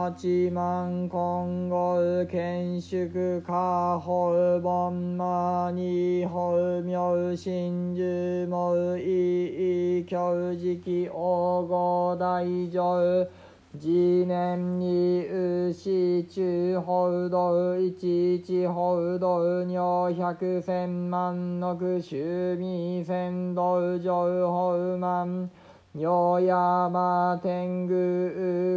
八万今後建築家法本マニ法名真珠門意教直王後大乗。次年に牛中報道一一報道女百千万の趣味仙道上法万妙山天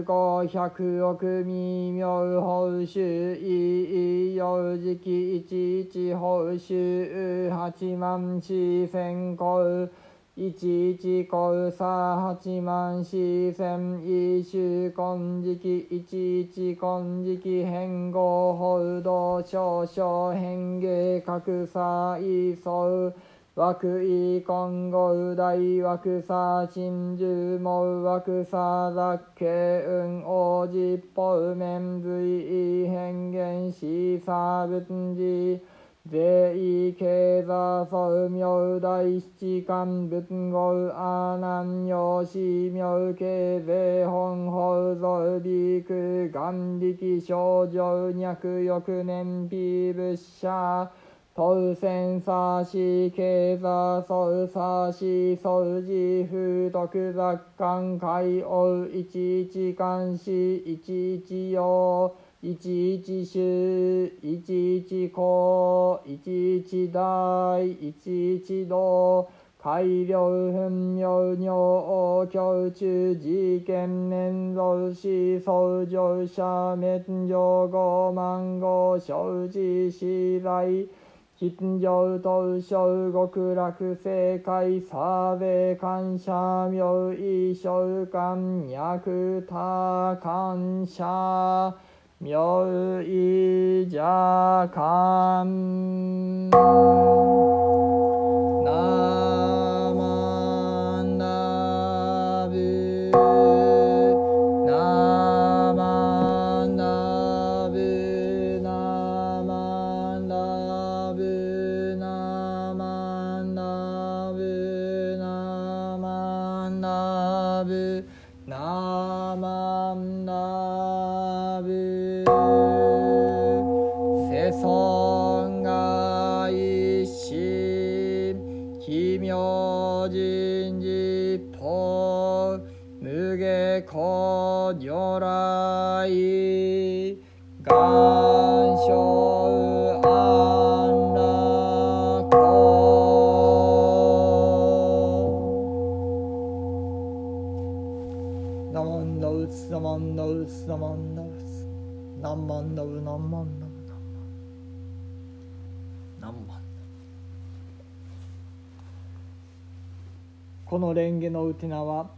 狗五百億未妙報酬一幼時期一一報酬八万四千個一一個差八万四千一週今時期一一今時期変合報道少々変化格差異相枠位今後大枠差真珠毛枠差雑形運王子方面随意変幻思差分寺税意経座総名大七官文豪阿南陽子名経税本法造美空眼力少女脈翌年美仏者当選さし、経座そうさし、掃除、風徳、雑感、海王、一一監視、一一用、一一衆、一一公、一一大、一一道、改良分尿尿教中事件年度し創業者免除五万五生じ次第金城東小極楽正解サーベ感謝妙意召喚脈多感謝妙意邪感な明神実法無下古如来願生安楽ナマンダウツナマンダウツナマンダウツナンマンダウナマンダウナマンマンこの蓮華のうてなは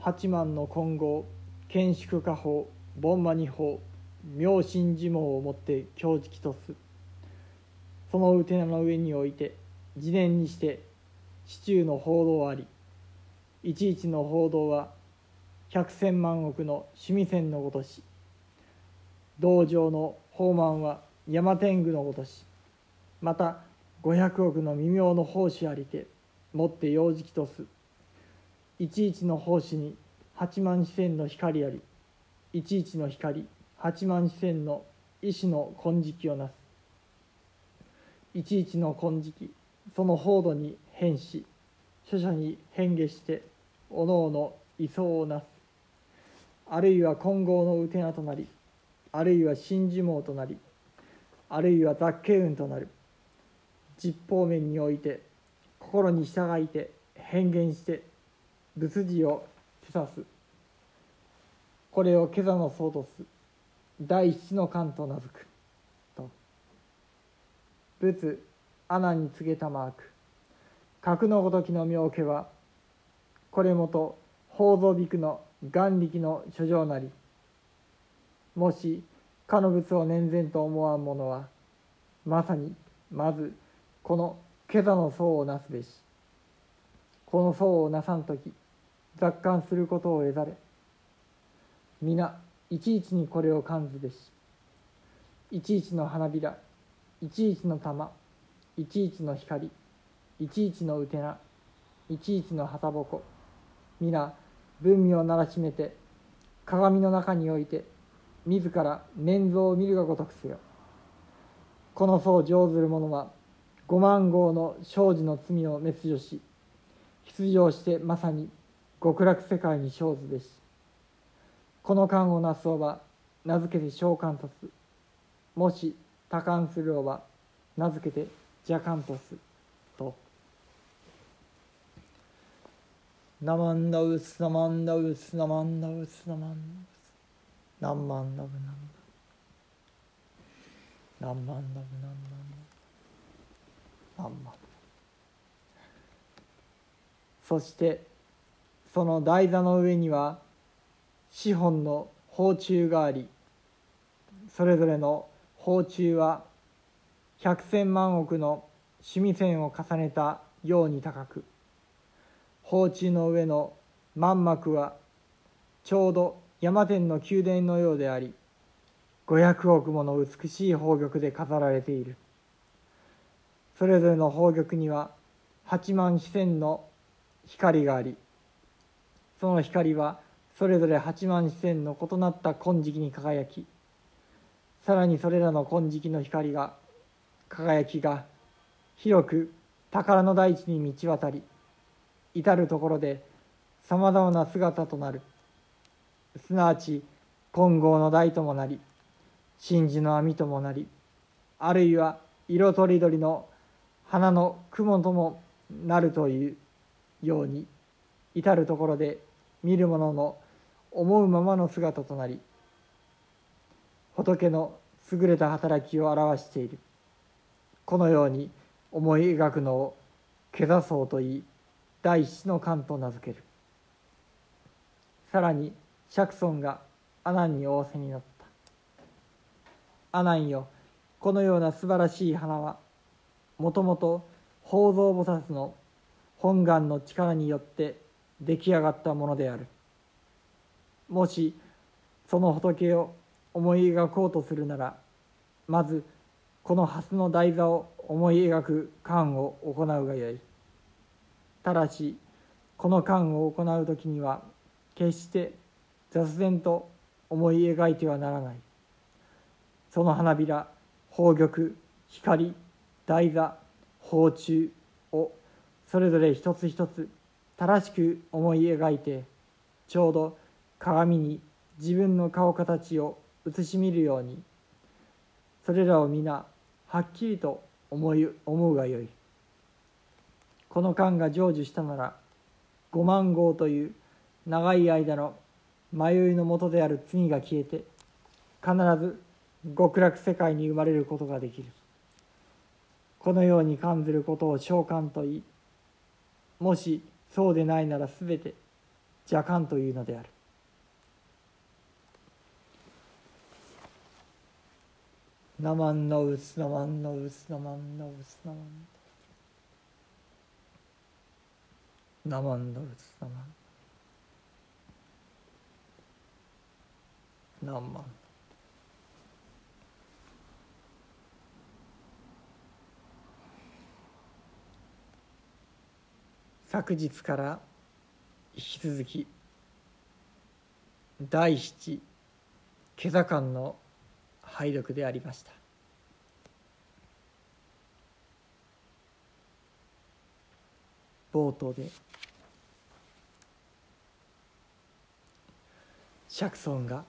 八万の金剛建築家法盆馬二法妙心呪文をもって強直とすそのうてなの上において自念にして市中の報道ありいちいちの報道は百千万億の趣味線のごとし道場の宝満は山天狗のごとしまた五百億の微妙の奉仕ありてもって幼児期とすいちいちの奉仕に八万四千の光ありいちいちの光八万四千の意志の金色をなす。いちいちの金色その報度に変し諸者に変化しておのおの位相をなす。あるいは金剛のうてなとなりあるいは真珠網となりあるいは雑形運となる。実方面において心に従いて変幻して仏事を示唆す。これを今朝の僧とす。第一の観と名付く。と。仏阿南に告げたマーク。格のごときの妙家はこれもと宝蔵びくの眼力の書状なり。もしかの仏を念然と思わん者はまさにまずこの今朝の僧をなすべし。この僧をなさん時雑感することを得ざれ。皆いちいちにこれを感ずべし。いちいちの花びらいちいちの玉いちいちの光いちいちのうてないちいちの旗ぼこ。皆文明をならしめて鏡の中において自ら念像を見るがごとくせよ。この僧上ずる者は五万号の生児の罪を滅除し出場してまさに極楽世界に生ずべしこの観をなすおば名付けて召喚とす。もし多感するおば名付けて邪観とす。と「ナマンダウスナマンダウスナマンダウスナマンダウス。ナンマンダブナンダナンマンダブナンダナンマンそしてその台座の上には資本の宝柱がありそれぞれの宝柱は百千万億の趣味線を重ねたように高く宝柱の上の満幕はちょうど山天の宮殿のようであり五百億もの美しい宝玉で飾られている。それぞれの宝玉には八万四千の光がありその光はそれぞれ八万四千の異なった金色に輝きさらにそれらの金色の光が輝きが広く宝の大地に満ち渡り至る所でさまざまな姿となる。すなわち金剛の台ともなり真珠の網ともなりあるいは色とりどりの花の雲ともなるというように至る所で見る者の思うままの姿となり仏の優れた働きを表している。このように思い描くのを「座層」といい第一の観と名付ける。さらに釈尊が阿南に仰せになった。阿南よこのような素晴らしい花はもともと宝蔵菩薩の本願の力によって出来上がったものである。もしその仏を思い描こうとするならまずこの蓮の台座を思い描く観を行うがよい。ただしこの観を行う時には決して雑然と思い描いてはならない。その花びら宝玉光台座宝柱をそれぞれ一つ一つ正しく思い描いてちょうど鏡に自分の顔形を映し見るようにそれらを皆はっきりと思い思うがよい。この間が成就したなら五万号という長い間の迷いのもとである罪が消えて必ず極楽世界に生まれることができる。このように感ずることを召喚といいもしそうでないならすべて邪感というのである。ナマンノウスナマンノウスナマンノウスナマンナマンノウスナマンナマン昨日から引き続き第七今朝間の拝読でありました。冒頭で釈尊が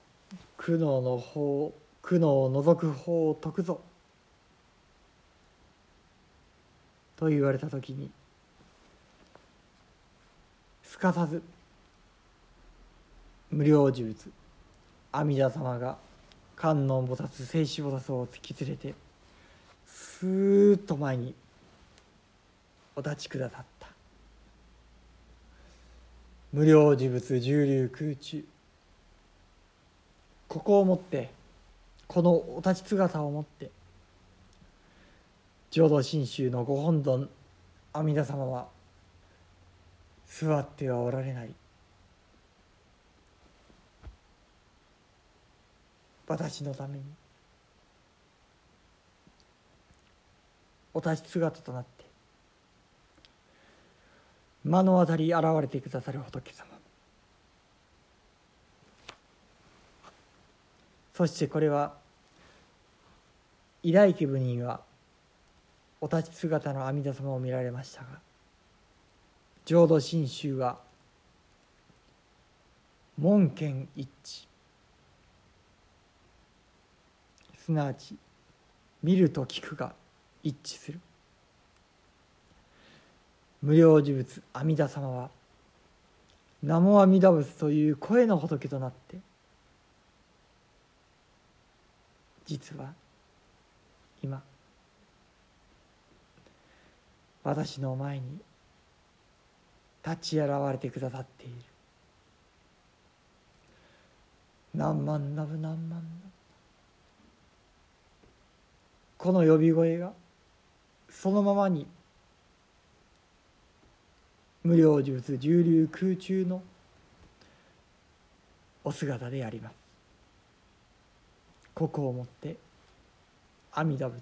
苦悩の法苦悩を除く法を説くぞと言われた時にすかさず無料呪術阿弥陀様が観音菩薩静止菩薩を突き連れてスーッと前にお立ちくださった。無料事物重流空中。ここをもってこのお立ち姿をもって浄土真宗のご本尊阿弥陀様は座ってはおられない。私のために。お立ち姿となって。目の当たり現れてくださる仏様。そしてこれは偉大気部人はお立ち姿の阿弥陀様を見られましたが浄土真宗は門権一。致すなわち見ると聞くが一致する。無料事物阿弥陀様は南無阿弥陀仏という声の仏となって実は今私の前に立ち現れてくださっている。何万ナブ何万ナブ。この呼び声がそのままに無料術重流空中のお姿であります。ここをもって阿弥陀仏。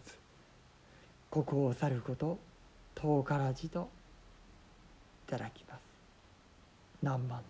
ここを去ること遠からずとただきます。何万